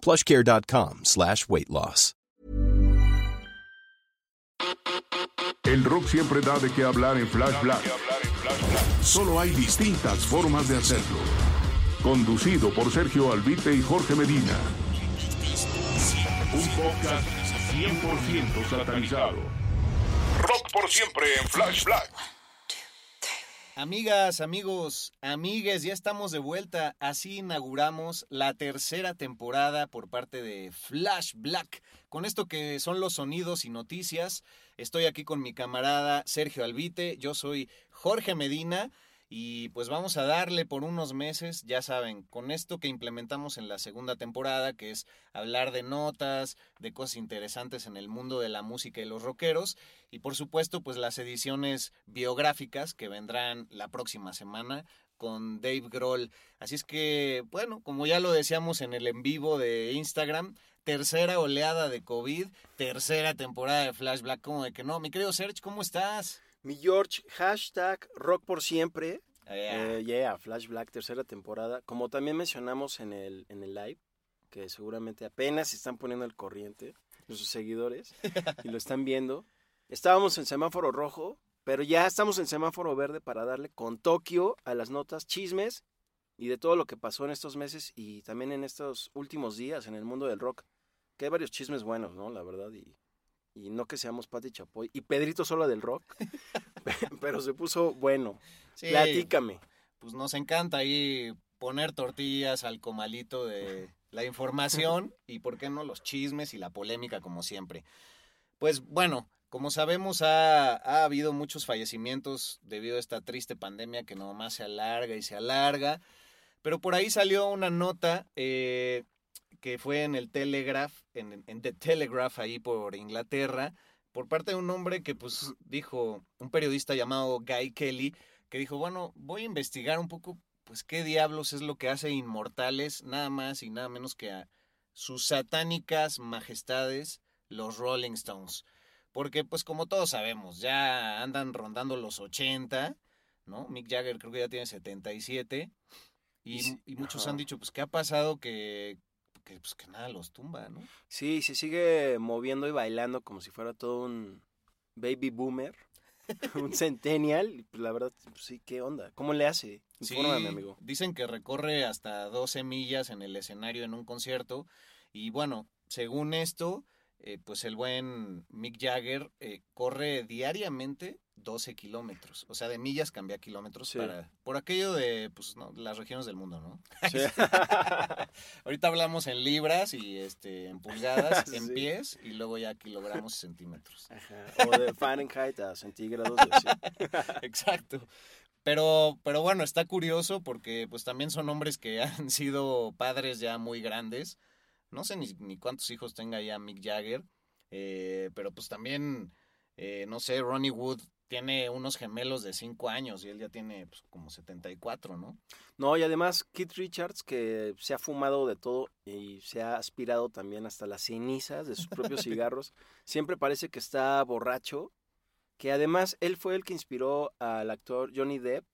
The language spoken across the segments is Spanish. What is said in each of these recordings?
plushcare.com slash weight loss. El rock siempre da de qué hablar en Flash Black. Solo hay distintas formas de hacerlo. Conducido por Sergio Albite y Jorge Medina. Un podcast 100% satanizado. Rock por siempre en Flash Black. Amigas, amigos, amigues, ya estamos de vuelta. Así inauguramos la tercera temporada por parte de Flash Black. Con esto que son los sonidos y noticias, estoy aquí con mi camarada Sergio Albite. Yo soy Jorge Medina. Y pues vamos a darle por unos meses, ya saben, con esto que implementamos en la segunda temporada, que es hablar de notas, de cosas interesantes en el mundo de la música y los rockeros, y por supuesto, pues las ediciones biográficas que vendrán la próxima semana con Dave Grohl. Así es que, bueno, como ya lo decíamos en el en vivo de Instagram, tercera oleada de COVID, tercera temporada de Flashback, como de que no, mi querido Serge, ¿cómo estás? Mi George, hashtag rock por siempre. Yeah. Eh, yeah, Flash Black, tercera temporada. Como también mencionamos en el, en el live, que seguramente apenas se están poniendo al corriente nuestros seguidores y lo están viendo. Estábamos en semáforo rojo, pero ya estamos en semáforo verde para darle con Tokio a las notas, chismes y de todo lo que pasó en estos meses y también en estos últimos días en el mundo del rock. Que hay varios chismes buenos, ¿no? La verdad. Y, y no que seamos Pati Chapoy y Pedrito solo del rock, pero se puso bueno. Sí, Platícame. Pues nos encanta ahí poner tortillas al comalito de la información y, ¿por qué no?, los chismes y la polémica, como siempre. Pues bueno, como sabemos, ha, ha habido muchos fallecimientos debido a esta triste pandemia que nomás se alarga y se alarga. Pero por ahí salió una nota eh, que fue en el Telegraph, en, en The Telegraph, ahí por Inglaterra, por parte de un hombre que pues dijo, un periodista llamado Guy Kelly, que dijo, bueno, voy a investigar un poco, pues qué diablos es lo que hace inmortales, nada más y nada menos que a sus satánicas majestades, los Rolling Stones. Porque pues como todos sabemos, ya andan rondando los 80, ¿no? Mick Jagger creo que ya tiene 77. Y, Y muchos han dicho, pues, ¿qué ha pasado que, que, pues, que nada los tumba, ¿no? Sí, se sigue moviendo y bailando como si fuera todo un baby boomer, un centennial. pues, la verdad, pues, sí, ¿qué onda? ¿Cómo le hace? Infórmame, amigo. Dicen que recorre hasta 12 millas en el escenario en un concierto. Y bueno, según esto, eh, pues el buen Mick Jagger eh, corre diariamente 12 kilómetros. O sea, de millas cambia a kilómetros Sí. para, por aquello de pues, no, las regiones del mundo, ¿no? Sí. Ahorita hablamos en libras y este, en pulgadas, en pies y luego ya kilogramos y centímetros. Ajá, O de Fahrenheit a centígrados. Exacto. Pero, pero bueno, está curioso porque pues también son hombres que han sido padres ya muy grandes. No sé ni, ni cuántos hijos tenga ya Mick Jagger. eh, pero pues también, eh, no sé, Ronnie Wood tiene unos gemelos de 5 años y él ya tiene pues, como 74, ¿no? No, y además Keith Richards, que se ha fumado de todo y se ha aspirado también hasta las cenizas de sus propios cigarros, siempre parece que está borracho, que además él fue el que inspiró al actor Johnny Depp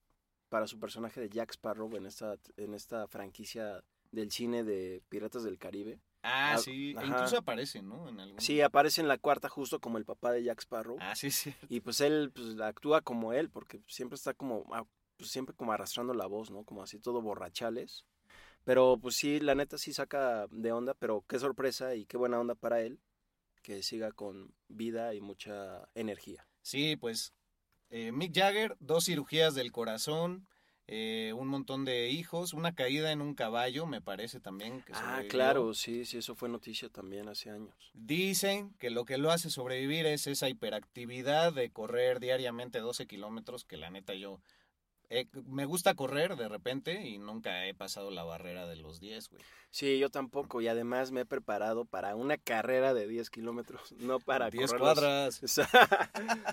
para su personaje de Jack Sparrow en esta, en esta franquicia del cine de Piratas del Caribe. Ah, Ah, sí. e incluso aparece, ¿no? En algún... Sí, aparece en la cuarta justo como el papá de Jack Sparrow. Ah, sí, sí. Y pues él pues, actúa como él, porque siempre está como, ah, pues, siempre como arrastrando la voz, ¿no? Como así todo borrachales. Pero pues sí, la neta sí saca de onda, pero qué sorpresa y qué buena onda para él. que siga con vida y mucha energía. Sí, pues eh, Mick Jagger, dos cirugías del corazón, eh, un montón de hijos, una caída en un caballo, me parece también. Que Ah, claro, sí, sí, eso fue noticia también hace años. Dicen que lo que lo hace sobrevivir es esa hiperactividad de correr diariamente 12 kilómetros, que la neta yo eh, me gusta correr de repente y nunca he pasado la barrera de los 10, güey. Sí, yo tampoco, y además me he preparado para una carrera de 10 kilómetros, no para 10 correrlos- cuadras. O sea,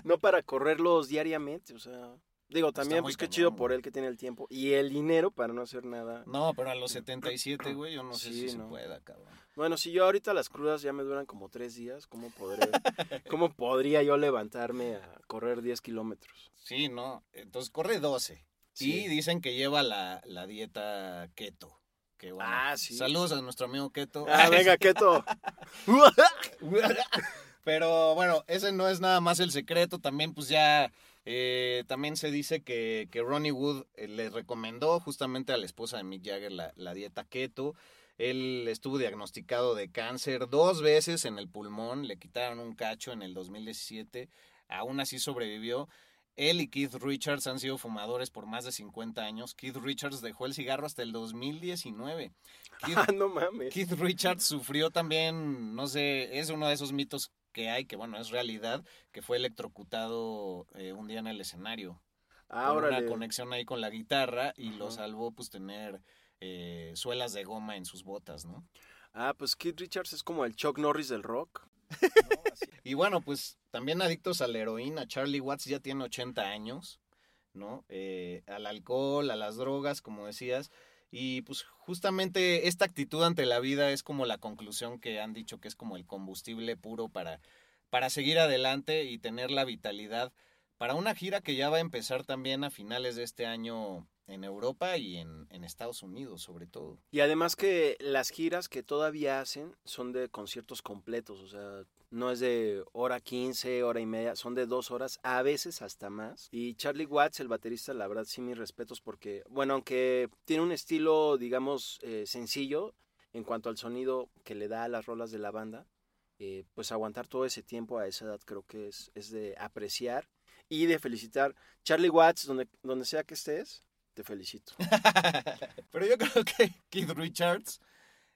no para correrlos diariamente, o sea, digo, también pues qué cañón, chido por él que tiene el tiempo y el dinero para no hacer nada. No, pero a los 77, güey, yo no sé si no. se pueda, cabrón. Bueno, si yo ahorita las crudas ya me duran como tres días, ¿cómo, podré, ¿cómo podría yo levantarme a correr 10 kilómetros? Sí, no, entonces corre 12. Sí. Y dicen que lleva la, la dieta keto. Que bueno, Ah, sí. Saludos a nuestro amigo keto. Ah, venga, Keto. Pero bueno, ese no es nada más el secreto. También, pues ya, eh, también se dice que, que Ronnie Wood eh, le recomendó justamente a la esposa de Mick Jagger la, la dieta keto. Él estuvo diagnosticado de cáncer dos veces en el pulmón, le quitaron un cacho en el 2017, aún así sobrevivió. Él y Keith Richards han sido fumadores por más de 50 años. Keith Richards dejó el cigarro hasta el 2019. Keith, Ah, no mames. Keith Richards sufrió también, no sé, es uno de esos mitos que hay, que bueno, es realidad, que fue electrocutado eh, un día en el escenario. por Ahora una conexión ahí con la guitarra y lo salvó pues tener eh, suelas de goma en sus botas, ¿no? Ah, pues Keith Richards es como el Chuck Norris del rock. Y bueno, pues también adictos a la heroína. Charlie Watts ya tiene 80 años, ¿no? Eh, al alcohol, a las drogas, como decías. Y pues justamente esta actitud ante la vida es como la conclusión que han dicho que es como el combustible puro para, para seguir adelante y tener la vitalidad para una gira que ya va a empezar también a finales de este año en Europa y en, Estados Unidos sobre todo. Y además que las giras que todavía hacen son de conciertos completos, o sea, no es de hora 15, hora y media, son de dos horas, a veces hasta más. Y Charlie Watts, el baterista, la verdad sí mis respetos porque, bueno, aunque tiene un estilo, digamos, eh, sencillo en cuanto al sonido que le da a las rolas de la banda, eh, pues aguantar todo ese tiempo a esa edad creo que es, es de apreciar y de felicitar. Charlie Watts, donde, donde sea que estés, te felicito. Pero yo creo que Keith Richards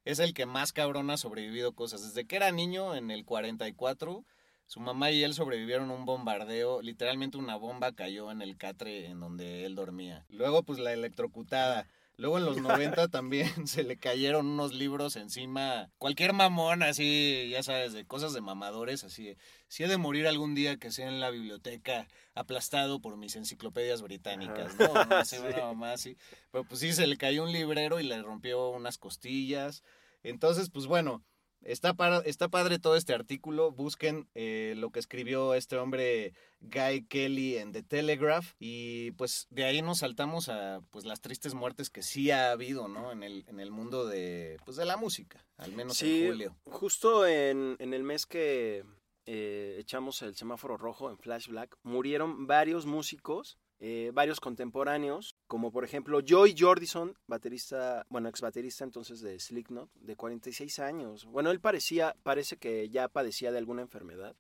es el que más cabrón ha sobrevivido cosas. Desde que era niño, en el 44, su mamá y él sobrevivieron un bombardeo. Literalmente una bomba cayó en el catre en donde él dormía. Luego, pues la electrocutada. Luego en los 90 también se le cayeron unos libros encima. Cualquier mamón, así, ya sabes, de cosas de mamadores, así. Si he de morir algún día que sea en la biblioteca, aplastado por mis enciclopedias británicas, ¿no? No sé, una mamá así. Pero pues sí, se le cayó un librero y le rompió unas costillas. Entonces, pues bueno, está, para, está padre todo este artículo. Busquen eh, lo que escribió este hombre Guy Kelly en The Telegraph. Y pues de ahí nos saltamos a pues las tristes muertes que sí ha habido, ¿no? En el, en el mundo de, pues, de la música, al menos Sí, en julio. justo en, en el mes que eh, echamos el semáforo rojo en Flash Black, murieron varios músicos, eh, varios contemporáneos, como por ejemplo Joy Jordison, baterista, bueno, ex baterista entonces de Slipknot, de 46 años. Bueno, él parecía, parece que ya padecía de alguna enfermedad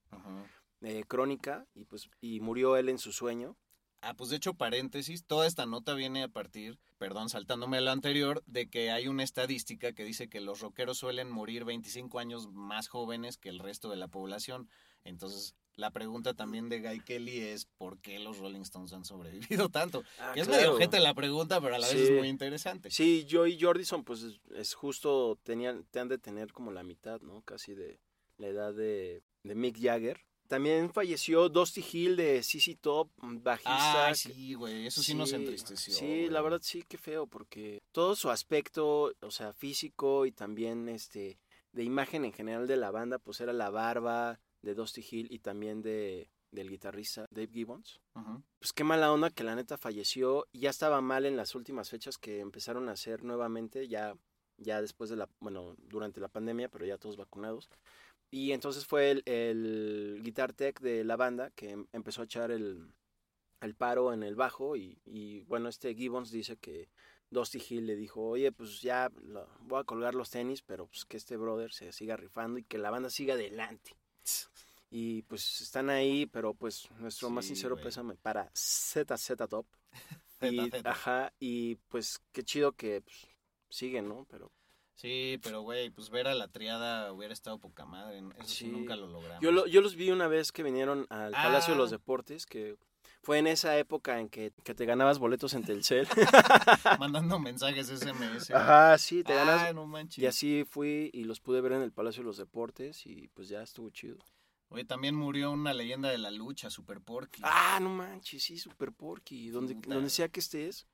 eh, crónica y pues y murió él en su sueño. Ah, pues de hecho, paréntesis, toda esta nota viene a partir, perdón, saltándome a lo anterior, de que hay una estadística que dice que los rockeros suelen morir 25 años más jóvenes que el resto de la población. Entonces, la pregunta también de Guy Kelly es ¿por qué los Rolling Stones han sobrevivido tanto? Ah, que es claro. medio ojete la pregunta, pero a la vez es muy interesante. Sí, Joy Jordison pues es, es justo, tenían, te han de tener como la mitad, ¿no? Casi de la edad de, de Mick Jagger. También falleció Dusty Hill de CC Top, bajista. Ah, sí, güey, eso sí, nos entristeció. Sí, la verdad sí, qué feo, porque todo su aspecto, o sea, físico y también este de imagen en general de la banda, pues era la barba de Dusty Hill y también de del guitarrista Dave Gibbons. Ujú. Pues qué mala onda que la neta falleció. Ya estaba mal en las últimas fechas que empezaron a hacer nuevamente, ya, ya después de la, bueno, durante la pandemia, pero ya todos vacunados. Y entonces fue el, el guitar tech de la banda que em- empezó a echar el, el paro en el bajo y, y, bueno, este Gibbons dice que Dusty Hill le dijo, oye, pues ya lo- voy a colgar los tenis, pero pues que este brother se siga rifando y que la banda siga adelante. Y pues están ahí, pero pues nuestro más sincero güey. pésame para ZZ Top. Y, ZZ. ajá, y pues qué chido que pues, siguen, ¿no? Pero Sí, pero güey, pues ver a la triada hubiera estado poca madre. Eso sí, Sí. nunca lo logramos. yo, lo- yo los vi una vez que vinieron al Palacio de los Ah. Deportes, que fue en esa época en que, que te ganabas boletos en Telcel. Mandando mensajes SMS. Ajá, sí, te Ah, ganas. no manches. Y así fui y los pude ver en el Palacio de los Deportes y pues ya estuvo chido. Güey, también murió una leyenda de la lucha, Super Porky. Ah, no manches, sí, Super Porky. Donde, Puta. donde sea que estés,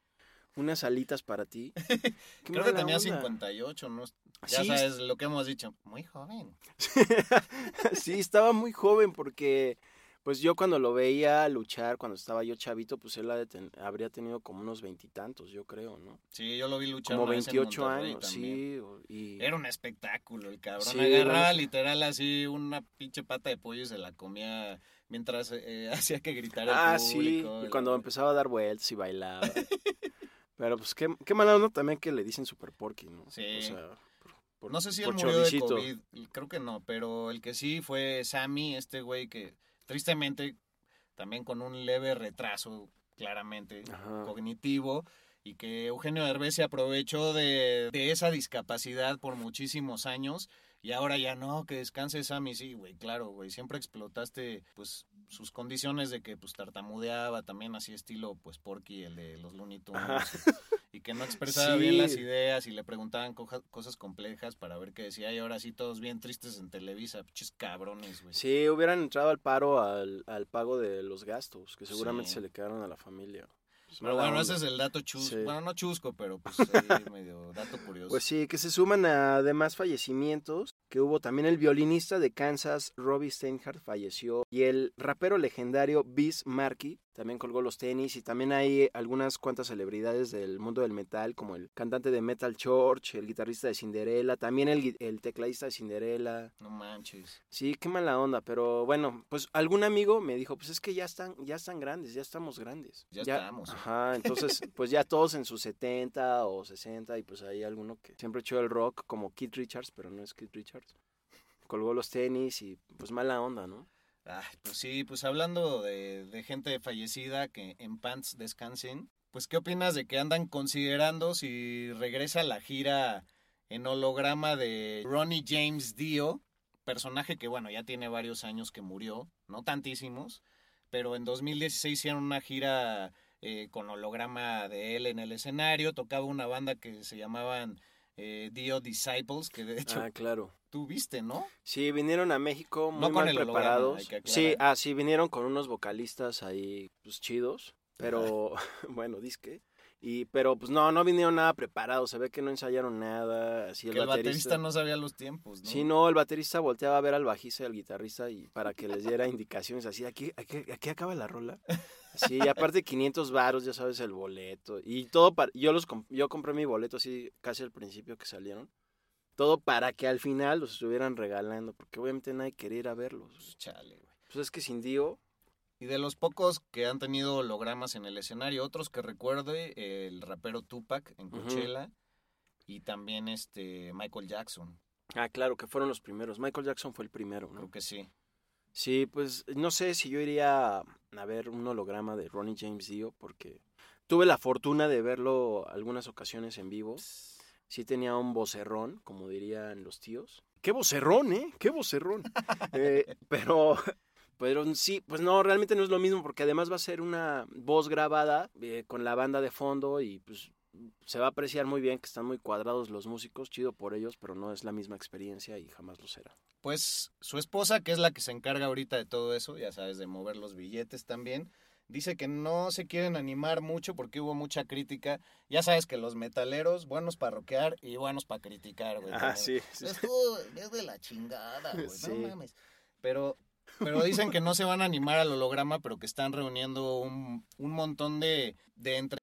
unas alitas para ti. Creo que tenía onda. 58, ¿no? Ya Sí, sabes lo que hemos dicho. Muy joven. sí, estaba muy joven porque, pues yo cuando lo veía luchar, cuando estaba yo chavito, pues él ten- habría tenido como unos veintitantos, yo creo, ¿no? Sí, yo lo vi luchar Como una vez en 28 Monterrey años, también. sí. Y... Era un espectáculo el cabrón. Sí, Agarraba literal así una pinche pata de pollo y se la comía mientras eh, hacía que gritara el Ah, sí, público. y la- cuando empezaba a dar vueltas y bailaba. Pero pues qué, qué mala onda también que le dicen Super Porky, ¿no? Sí. O sea, por- por- No sé si él murió de. COVID, creo que no, pero el que sí fue Sammy, este güey que tristemente también con un leve retraso, claramente, Ajá. cognitivo, y que Eugenio Derbez se aprovechó de, de esa discapacidad por muchísimos años, y ahora ya no, que descanse Sammy, sí, güey, claro, güey, siempre explotaste, pues, sus condiciones de que, pues, tartamudeaba, también así estilo, pues, Porky, el de los Looney Tunes, que no expresaba Sí. bien las ideas y le preguntaban coja- cosas complejas para ver qué decía y ahora sí todos bien tristes en Televisa, pinches cabrones, güey. Sí, hubieran entrado al paro al, al pago de los gastos, que seguramente Sí. se le quedaron a la familia. Pues, Pero mala bueno, onda. ese es el dato chusco. Sí. Bueno, no chusco, pero pues ahí medio dato curioso. Pues sí, que se suman a demás fallecimientos, que hubo también el violinista de Kansas, Robbie Steinhardt, falleció, y el rapero legendario Biz Markie también colgó los tenis, y también hay algunas cuantas celebridades del mundo del metal, como el cantante de Metal Church, el guitarrista de Cinderella, también el, el tecladista de Cinderella. No manches. Sí, qué mala onda, pero bueno, pues algún amigo me dijo, pues es que ya están, ya están grandes, ya estamos grandes. Ya estamos. Ajá, entonces, pues ya todos en sus 70 o 60 y pues hay alguno que siempre echó el rock como Keith Richards, pero no es Keith Richards. Colgó los tenis y pues mala onda, ¿no? Ay, pues sí, pues hablando de, de gente fallecida que en pants descansen, pues ¿qué opinas de que andan considerando si regresa la gira en holograma de Ronnie James Dio, personaje que bueno, ya tiene varios años que murió, no tantísimos, pero en 2016 hicieron una gira eh, con holograma de él en el escenario, tocaba una banda que se llamaban eh, Dio Disciples, que de hecho Ah, claro. tú viste, ¿no? Sí, vinieron a México muy No con mal el preparados. Sí, ah, sí, vinieron con unos vocalistas ahí, pues chidos, pero bueno, disque. Y, pero pues no, no vinieron nada preparados, se ve que no ensayaron nada, así el que el baterista baterista no sabía los tiempos, ¿no? Sí, no, el baterista volteaba a ver al bajista y al guitarrista y para que les diera indicaciones así, aquí, aquí, aquí acaba la rola. Sí, y aparte 500 varos, ya sabes, el boleto. Y todo para, yo los yo compré mi boleto así casi al principio que salieron. Todo para que al final los estuvieran regalando, porque obviamente nadie quería ir a verlos. Chale, güey. Pues es que sin Dio, Y de los pocos que han tenido hologramas en el escenario, otros que recuerde, el rapero Tupac en. Coachella y también este Michael Jackson, ah, claro, que fueron los primeros. Michael Jackson fue el primero, ¿no? creo que sí. Sí, pues no sé si yo iría a ver un holograma de Ronnie James Dio porque tuve la fortuna de verlo algunas ocasiones en vivo. Sí tenía un vocerrón, como dirían los tíos. ¡Qué vocerrón, eh! ¡Qué vocerrón! Eh, pero, pero sí, pues no, realmente no es lo mismo porque además va a ser una voz grabada eh, con la banda de fondo y pues se va a apreciar muy bien que están muy cuadrados los músicos, chido por ellos, pero no es la misma experiencia y jamás lo será. Pues su esposa, que es la que se encarga ahorita de todo eso, ya sabes, de mover los billetes también, dice que no se quieren animar mucho porque hubo mucha crítica. Ya sabes que los metaleros, buenos para rockear y buenos para criticar, güey. Ah, sí, sí. Es de la chingada, güey. Sí. No mames. Pero, pero dicen que no se van a animar al holograma, pero que están reuniendo un, un montón de, de entre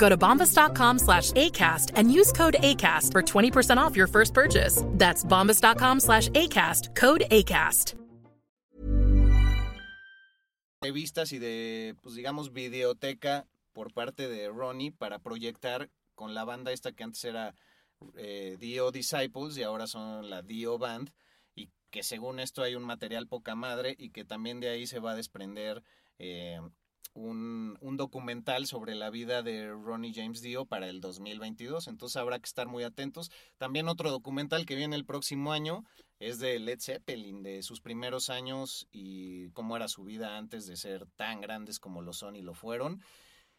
Go to bombas.com slash ACAST and use code ACAST for 20% off your first purchase. That's bombas.com slash ACAST, code ACAST. y de, pues digamos, videoteca por parte de Ronnie para proyectar con la banda esta que antes era eh, Dio Disciples y ahora son la Dio Band que según esto hay un material poca madre y que también de ahí se va a desprender eh, un, documental sobre la vida de Ronnie James Dio para el 2022. Entonces habrá que estar muy atentos. También otro documental que viene el próximo año es de Led Zeppelin, de sus primeros años y cómo era su vida antes de ser tan grandes como lo son y lo fueron.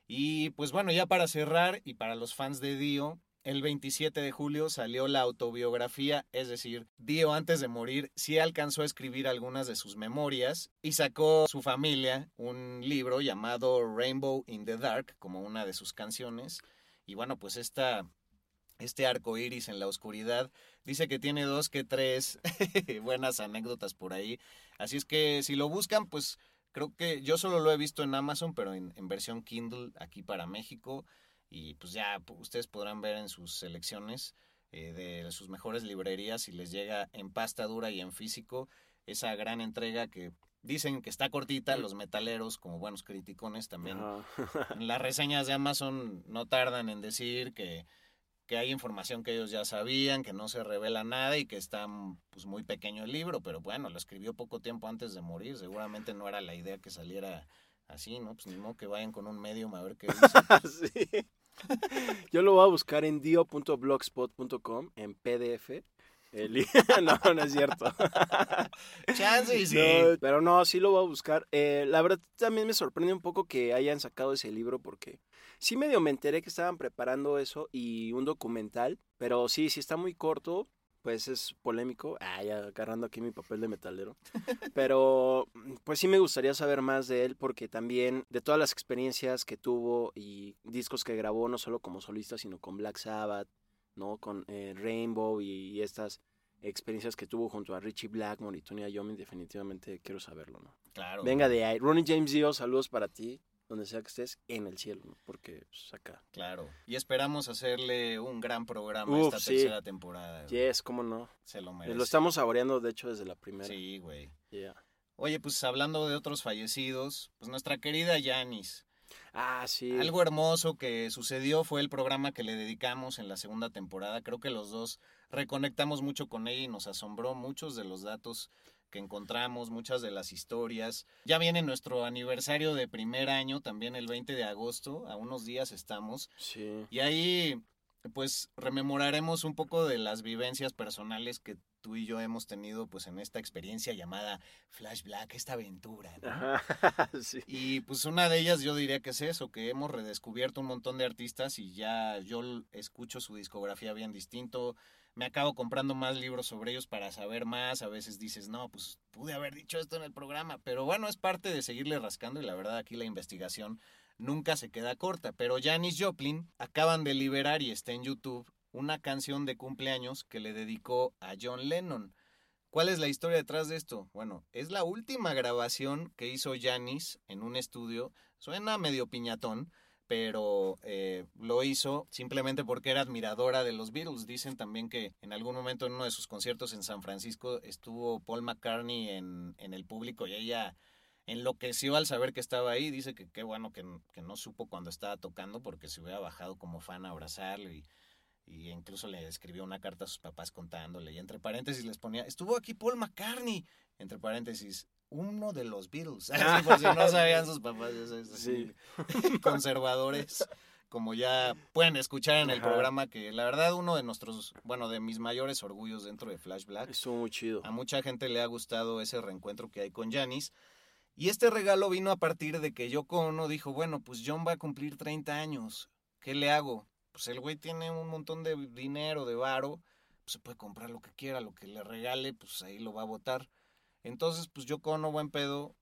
Y pues bueno, ya para cerrar y para los fans de Dio, el 27 de julio salió la autobiografía, es decir, Dio antes de morir sí alcanzó a escribir algunas de sus memorias y sacó su familia un libro llamado Rainbow in the Dark como una de sus canciones. Y bueno, pues esta, este arco iris en la oscuridad dice que tiene dos que tres buenas anécdotas por ahí. Así es que si lo buscan, pues creo que yo solo lo he visto en Amazon, pero en, en versión Kindle aquí para México y pues ya ustedes podrán ver en sus selecciones eh, de sus mejores librerías si les llega en pasta dura y en físico esa gran entrega que dicen que está cortita, los metaleros como buenos criticones también en las reseñas de Amazon no tardan en decir que, que hay información que ellos ya sabían, que no se revela nada y que está pues, muy pequeño el libro, pero bueno, lo escribió poco tiempo antes de morir, seguramente no era la idea que saliera así, ¿no? Pues ni modo que vayan con un medium a ver qué dice. Sí. Yo lo voy a buscar en dio.blogspot.com en PDF. El no, no es cierto. Chance y sí. No, pero no, sí lo voy a buscar. Eh, la verdad también me sorprende un poco que hayan sacado ese libro porque sí medio me enteré que estaban preparando eso y un documental, pero sí, sí está muy corto, pues es polémico. Ah, ya agarrando aquí mi papel de metalero. Pero pues sí me gustaría saber más de él porque también de todas las experiencias que tuvo y discos que grabó, no solo como solista, sino con Black Sabbath, ¿no? Con eh, Rainbow y, y estas experiencias que tuvo junto a Richie Blackmore y Tony Iommi, definitivamente quiero saberlo, ¿no? Claro. Venga de ahí. Ronnie James Dio, saludos para ti, donde sea que estés, en el cielo, ¿no? Porque pues, acá. Claro. Y esperamos hacerle un gran programa Uf, esta sí. tercera temporada. güey. Yes, cómo no. Se lo Eh, merece. Lo estamos saboreando, de hecho, desde la primera. Sí, güey. Yeah. Oye, pues hablando de otros fallecidos, pues nuestra querida Yanis. Ah, sí. Algo hermoso que sucedió fue el programa que le dedicamos en la segunda temporada. Creo que los dos reconectamos mucho con ella y nos asombró muchos de los datos que encontramos, muchas de las historias. Ya viene nuestro aniversario de primer año, también el 20 de agosto, a unos días estamos. Sí. Y ahí, pues, rememoraremos un poco de las vivencias personales que tú y yo hemos tenido, pues, en esta experiencia llamada Flash Black, esta aventura. ¿no? Ajá, sí. Y pues una de ellas yo diría que es eso, que hemos redescubierto un montón de artistas y ya yo escucho su discografía bien distinto, me acabo comprando más libros sobre ellos para saber más, a veces dices, no, pues pude haber dicho esto en el programa, pero bueno, es parte de seguirle rascando y la verdad aquí la investigación nunca se queda corta, pero Janis Joplin acaban de liberar y está en YouTube una canción de cumpleaños que le dedicó a John Lennon. ¿Cuál es la historia detrás de esto? Bueno, es la última grabación que hizo Janis en un estudio. Suena medio piñatón, pero eh, lo hizo simplemente porque era admiradora de los Beatles. Dicen también que en algún momento en uno de sus conciertos en San Francisco estuvo Paul McCartney en, el público y ella enloqueció al saber que estaba ahí. Dice que qué bueno que, que no supo cuando estaba tocando porque se hubiera bajado como fan a abrazarlo y y incluso le escribió una carta a sus papás contándole y entre paréntesis les ponía, estuvo aquí Paul McCartney, entre paréntesis, uno de los Beatles, Así por si no sabían sus papás, sí. conservadores, como ya pueden escuchar en el programa, que la verdad uno de nuestros, bueno, de mis mayores orgullos dentro de Flash Black. Estuvo muy chido. A mucha gente le ha gustado ese reencuentro que hay con Janis. Y este regalo vino a partir de que Yoko Ono dijo, bueno, pues John va a cumplir 30 años, ¿qué le hago? Pues el güey tiene un montón de dinero, de varo, pues se puede comprar lo que quiera, lo que le regale, pues ahí lo va a votar. Entonces, pues yo con buen pedo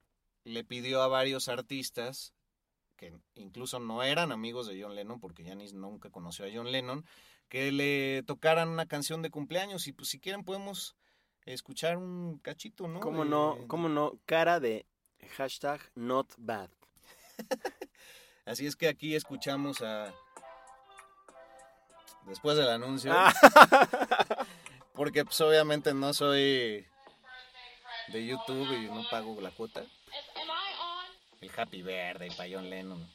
le pidió a varios artistas que incluso no eran amigos de John Lennon, porque Janis nunca conoció a John Lennon, que le tocaran una canción de cumpleaños y pues si quieren podemos escuchar un cachito, ¿no? ¿Cómo no? ¿Cómo no? Cara de hashtag not bad. Así es que aquí escuchamos a después del anuncio. Ah. porque pues obviamente no soy de YouTube y no pago la cuota. El Happy Verde y Payón Lennon.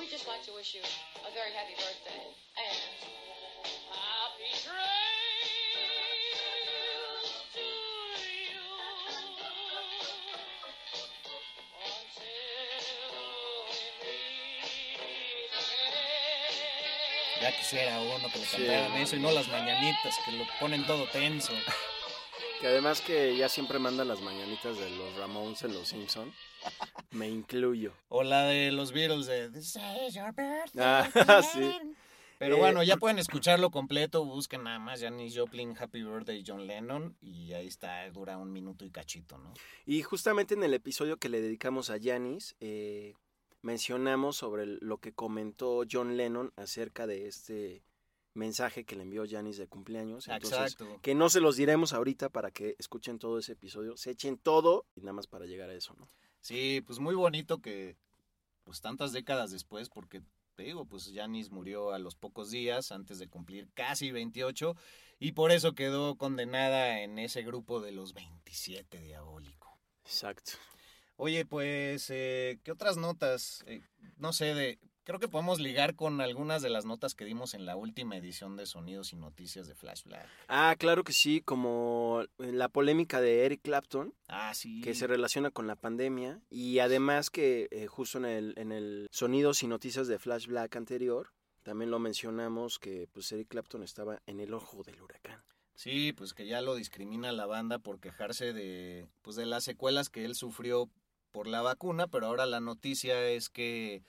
We just like to wish you a very happy birthday and Ya quisiera uno que le cantaran eso y no las mañanitas, que lo ponen todo tenso. Que además que ya siempre mandan las mañanitas de los Ramones en los Simpson. Me incluyo. O la de los Beatles de This is your birthday. Ah, sí. Pero bueno, eh, ya pueden escucharlo completo. Busquen nada más Janis Joplin, Happy Birthday, John Lennon. Y ahí está, dura un minuto y cachito, ¿no? Y justamente en el episodio que le dedicamos a Janis, eh, mencionamos sobre lo que comentó John Lennon acerca de este mensaje que le envió Janis de cumpleaños. Entonces, Exacto. que no se los diremos ahorita para que escuchen todo ese episodio, se echen todo y nada más para llegar a eso, ¿no? Sí, pues muy bonito que pues tantas décadas después, porque te digo, pues Janis murió a los pocos días antes de cumplir casi 28 y por eso quedó condenada en ese grupo de los 27 diabólico. Exacto. Oye, pues, eh, ¿qué otras notas? Eh, no sé, de, creo que podemos ligar con algunas de las notas que dimos en la última edición de Sonidos y Noticias de Flash Black. Ah, claro que sí, como la polémica de Eric Clapton. Ah, sí. Que se relaciona con la pandemia. Y además que eh, justo en el, en el Sonidos y Noticias de Flash Black anterior, también lo mencionamos que pues Eric Clapton estaba en el ojo del huracán. Sí, pues que ya lo discrimina la banda por quejarse de, pues de las secuelas que él sufrió por la vacuna, pero ahora la noticia es que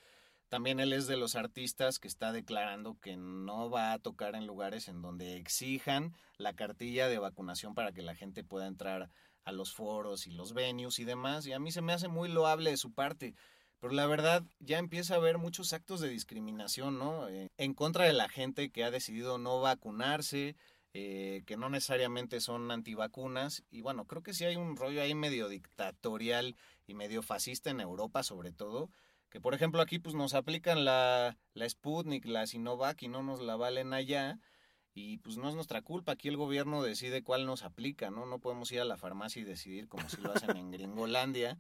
también él es de los artistas que está declarando que no va a tocar en lugares en donde exijan la cartilla de vacunación para que la gente pueda entrar a los foros y los venues y demás. Y a mí se me hace muy loable de su parte. Pero la verdad ya empieza a haber muchos actos de discriminación, ¿no? Eh, en contra de la gente que ha decidido no vacunarse, eh, que no necesariamente son antivacunas. Y bueno, creo que sí hay un rollo ahí medio dictatorial y medio fascista en Europa sobre todo, que por ejemplo aquí pues nos aplican la, la Sputnik, la Sinovac y no nos la valen allá. Y pues no es nuestra culpa, aquí el gobierno decide cuál nos aplica, ¿no? No podemos ir a la farmacia y decidir como si lo hacen en Gringolandia.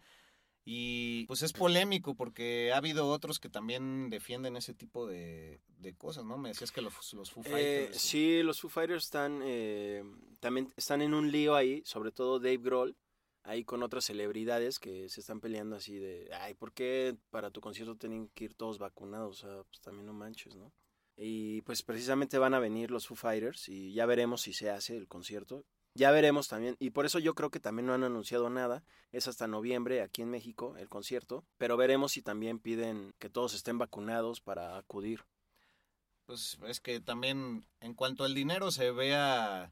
Y pues es polémico porque ha habido otros que también defienden ese tipo de, cosas, ¿no? Me decías que los, los Foo eh, Fighters. sí, los Foo Fighters están, eh, también están en un lío ahí, sobre todo Dave Grohl, ahí con otras celebridades que se están peleando así de, ay, ¿por qué para tu concierto tienen que ir todos vacunados? O sea, pues también no manches, ¿no? Y pues precisamente van a venir los Foo Fighters y ya veremos si se hace el concierto. Ya veremos también, y por eso yo creo que también no han anunciado nada, es hasta noviembre aquí en México el concierto, pero veremos si también piden que todos estén vacunados para acudir. Pues es que también en cuanto al dinero se vea,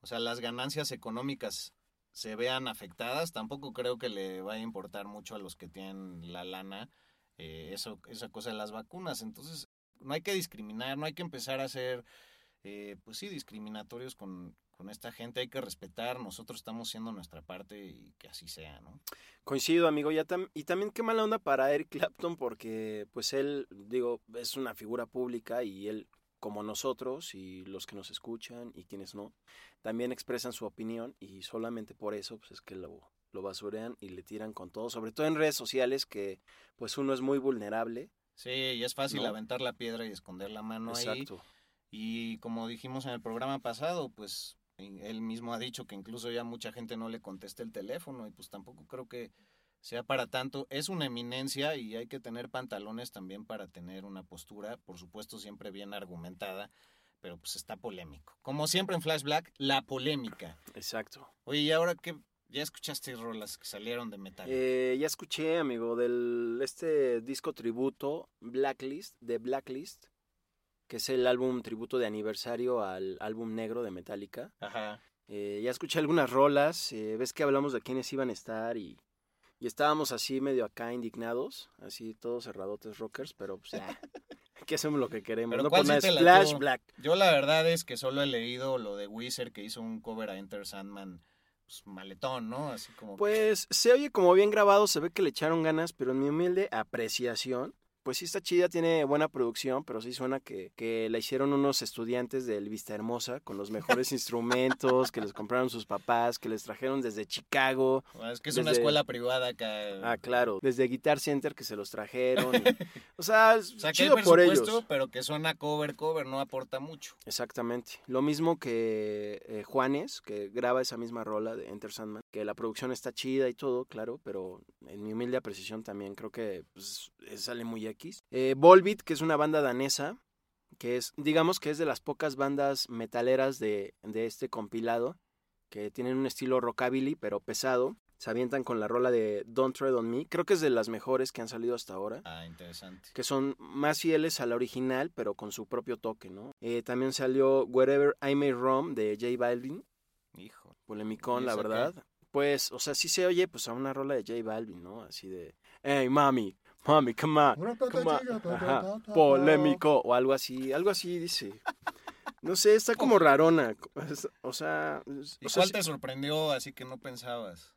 o sea, las ganancias económicas se vean afectadas, tampoco creo que le vaya a importar mucho a los que tienen la lana eh, eso, esa cosa de las vacunas. Entonces, no hay que discriminar, no hay que empezar a ser, eh, pues sí, discriminatorios con, con esta gente, hay que respetar, nosotros estamos haciendo nuestra parte y que así sea, ¿no? Coincido, amigo. Ya tam- y también qué mala onda para Eric Clapton porque pues él, digo, es una figura pública y él, como nosotros y los que nos escuchan y quienes no, también expresan su opinión y solamente por eso pues es que lo, lo basurean y le tiran con todo, sobre todo en redes sociales que pues uno es muy vulnerable. Sí, y es fácil ¿No? aventar la piedra y esconder la mano ahí. Exacto. Y como dijimos en el programa pasado, pues él mismo ha dicho que incluso ya mucha gente no le contesta el teléfono y pues tampoco creo que sea para tanto. Es una eminencia y hay que tener pantalones también para tener una postura, por supuesto siempre bien argumentada, pero pues está polémico. Como siempre en Flash Black, la polémica. Exacto. Oye, ¿y ahora qué? ¿Ya escuchaste rolas que salieron de metal? Eh, ya escuché, amigo, del este disco tributo Blacklist, de Blacklist, que es el álbum tributo de aniversario al álbum negro de Metallica. Ajá. Eh, ya escuché algunas rolas, eh, ves que hablamos de quiénes iban a estar y, y estábamos así medio acá indignados, así todos cerradotes rockers, pero pues ya, que hacemos lo que queremos, Pero no ¿cuál por sí? Black. Yo la verdad es que solo he leído lo de Wizard que hizo un cover a Enter Sandman, pues maletón, ¿no? Así como... Pues se oye como bien grabado, se ve que le echaron ganas, pero en mi humilde apreciación, pues sí está chida, tiene buena producción, pero sí suena que, que la hicieron unos estudiantes del Vista Hermosa con los mejores instrumentos que les compraron sus papás, que les trajeron desde Chicago. es que es una escuela privada acá. Ah, claro, desde Guitar Center que se los trajeron. y- o sea, O sea, que hay chido por presupuesto, ellos. pero que suena cover, cover, no aporta mucho. Exactamente. Lo mismo que eh, Juanes, que graba esa misma rola de Enter Sandman, que la producción está chida y todo, claro, pero en mi humilde apreciación también creo que pues, eh, sale muy X. Eh, Volbeat, que es una banda danesa, que es, digamos que es de las pocas bandas metaleras de, de este compilado, que tienen un estilo rockabilly, pero pesado. Se avientan con la rola de Don't Tread on Me. Creo que es de las mejores que han salido hasta ahora Ah, interesante. que son más fieles a la original, pero con su propio toque, ¿no? Eh, también salió Wherever I May Roam de J Balvin, Hijo. polemicón, ¿Y la qué? verdad. Pues, o sea, sí se oye pues a una rola de J Balvin, ¿no? Así de, hey, mami, mami, come on, come on". Ajá, polémico, o algo así, algo así dice. No sé, está como rarona, o sea... ¿Y o sea, cuál te sorprendió así que no pensabas?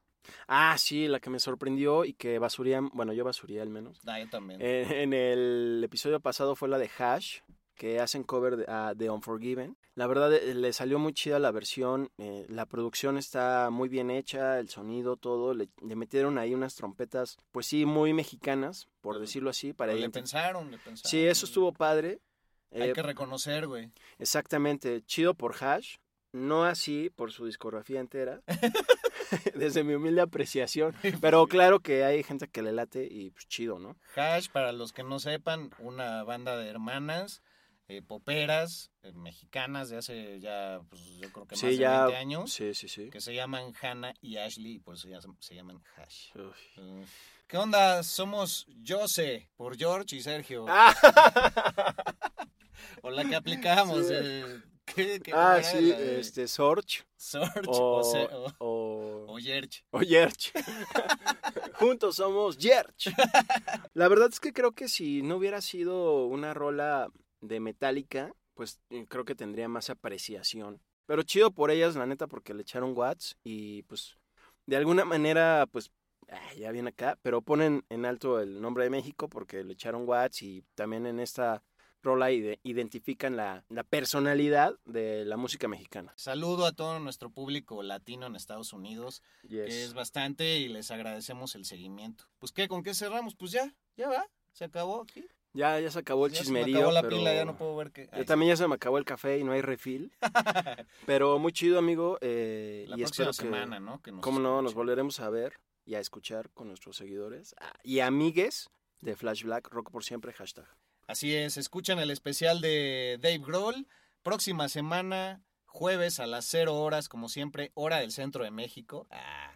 Ah, sí, la que me sorprendió y que basuría, bueno, yo basuría al menos. Ah, yo también. Eh, en el episodio pasado fue la de Hash, que hacen cover de, a The Unforgiven. La verdad eh, le salió muy chida la versión, eh, la producción está muy bien hecha, el sonido, todo. Le, le metieron ahí unas trompetas, pues sí, muy mexicanas, por decirlo así. Para le pensaron, le pensaron. Sí, eso estuvo padre. Hay Eh, que reconocer, güey. Exactamente, chido por Hash, no así por su discografía entera, desde mi humilde apreciación, pero claro que hay gente que le late y pues chido, ¿no? Hash, para los que no sepan, una banda de hermanas eh, poperas eh, mexicanas de hace ya, pues yo creo que más de 20 años, Sí, sí, sí. que se llaman Hannah y Ashley, y por eso ya se, se llaman Hash. Eh, ¿Qué onda? Somos Jose, por George y Sergio. Ah, O la que aplicamos. Sí. eh, ¿qué- qué ah, sí, este, Sorge Sorge o, o, Se- o- o, o Yerch. o Yerch. Juntos somos Yerch. La verdad es que creo que si no hubiera sido una rola de Metallica, pues eh, creo que tendría más apreciación. Pero chido por ellas, la neta, porque le echaron watts y pues de alguna manera, pues ah, ya viene acá, pero ponen en alto el nombre de México porque le echaron watts y también en esta rola ide- identifican la, la personalidad de la música mexicana. Saludo a todo nuestro público latino en Estados Unidos, que es bastante y les agradecemos el seguimiento. Pues qué, ¿con qué cerramos? Pues ya, ya va, se acabó aquí. Ya, ya se acabó el Ya se me acabó la pero pila, ya no puedo ver qué. Yo también ya se me acabó el café y no hay refil. pero muy chido, amigo. eh, La y próxima espero que, semana, ¿no? Que nos cómo no, nos volveremos a ver y a escuchar con nuestros seguidores ah, y amigues de Flash Black, Rock por siempre, hashtag. Así es, escuchan el especial de Dave Grohl. Próxima semana, jueves a las 0 horas, como siempre, hora del centro de México. Ah.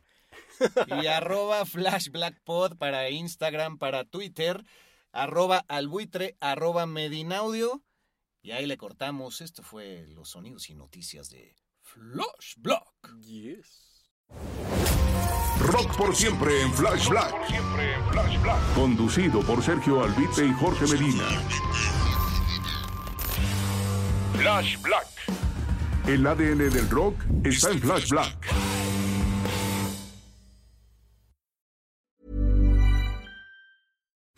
Y arroba Flash Black Pod para Instagram, para Twitter, arroba albuitre, arroba medinaudio. Y ahí le cortamos. Esto fue los sonidos y noticias de Flash Black. Yes. Rock por siempre en Flash Black. Conducido por Sergio Albite y Jorge Medina. Flash Black. El ADN del rock está en Flash Black.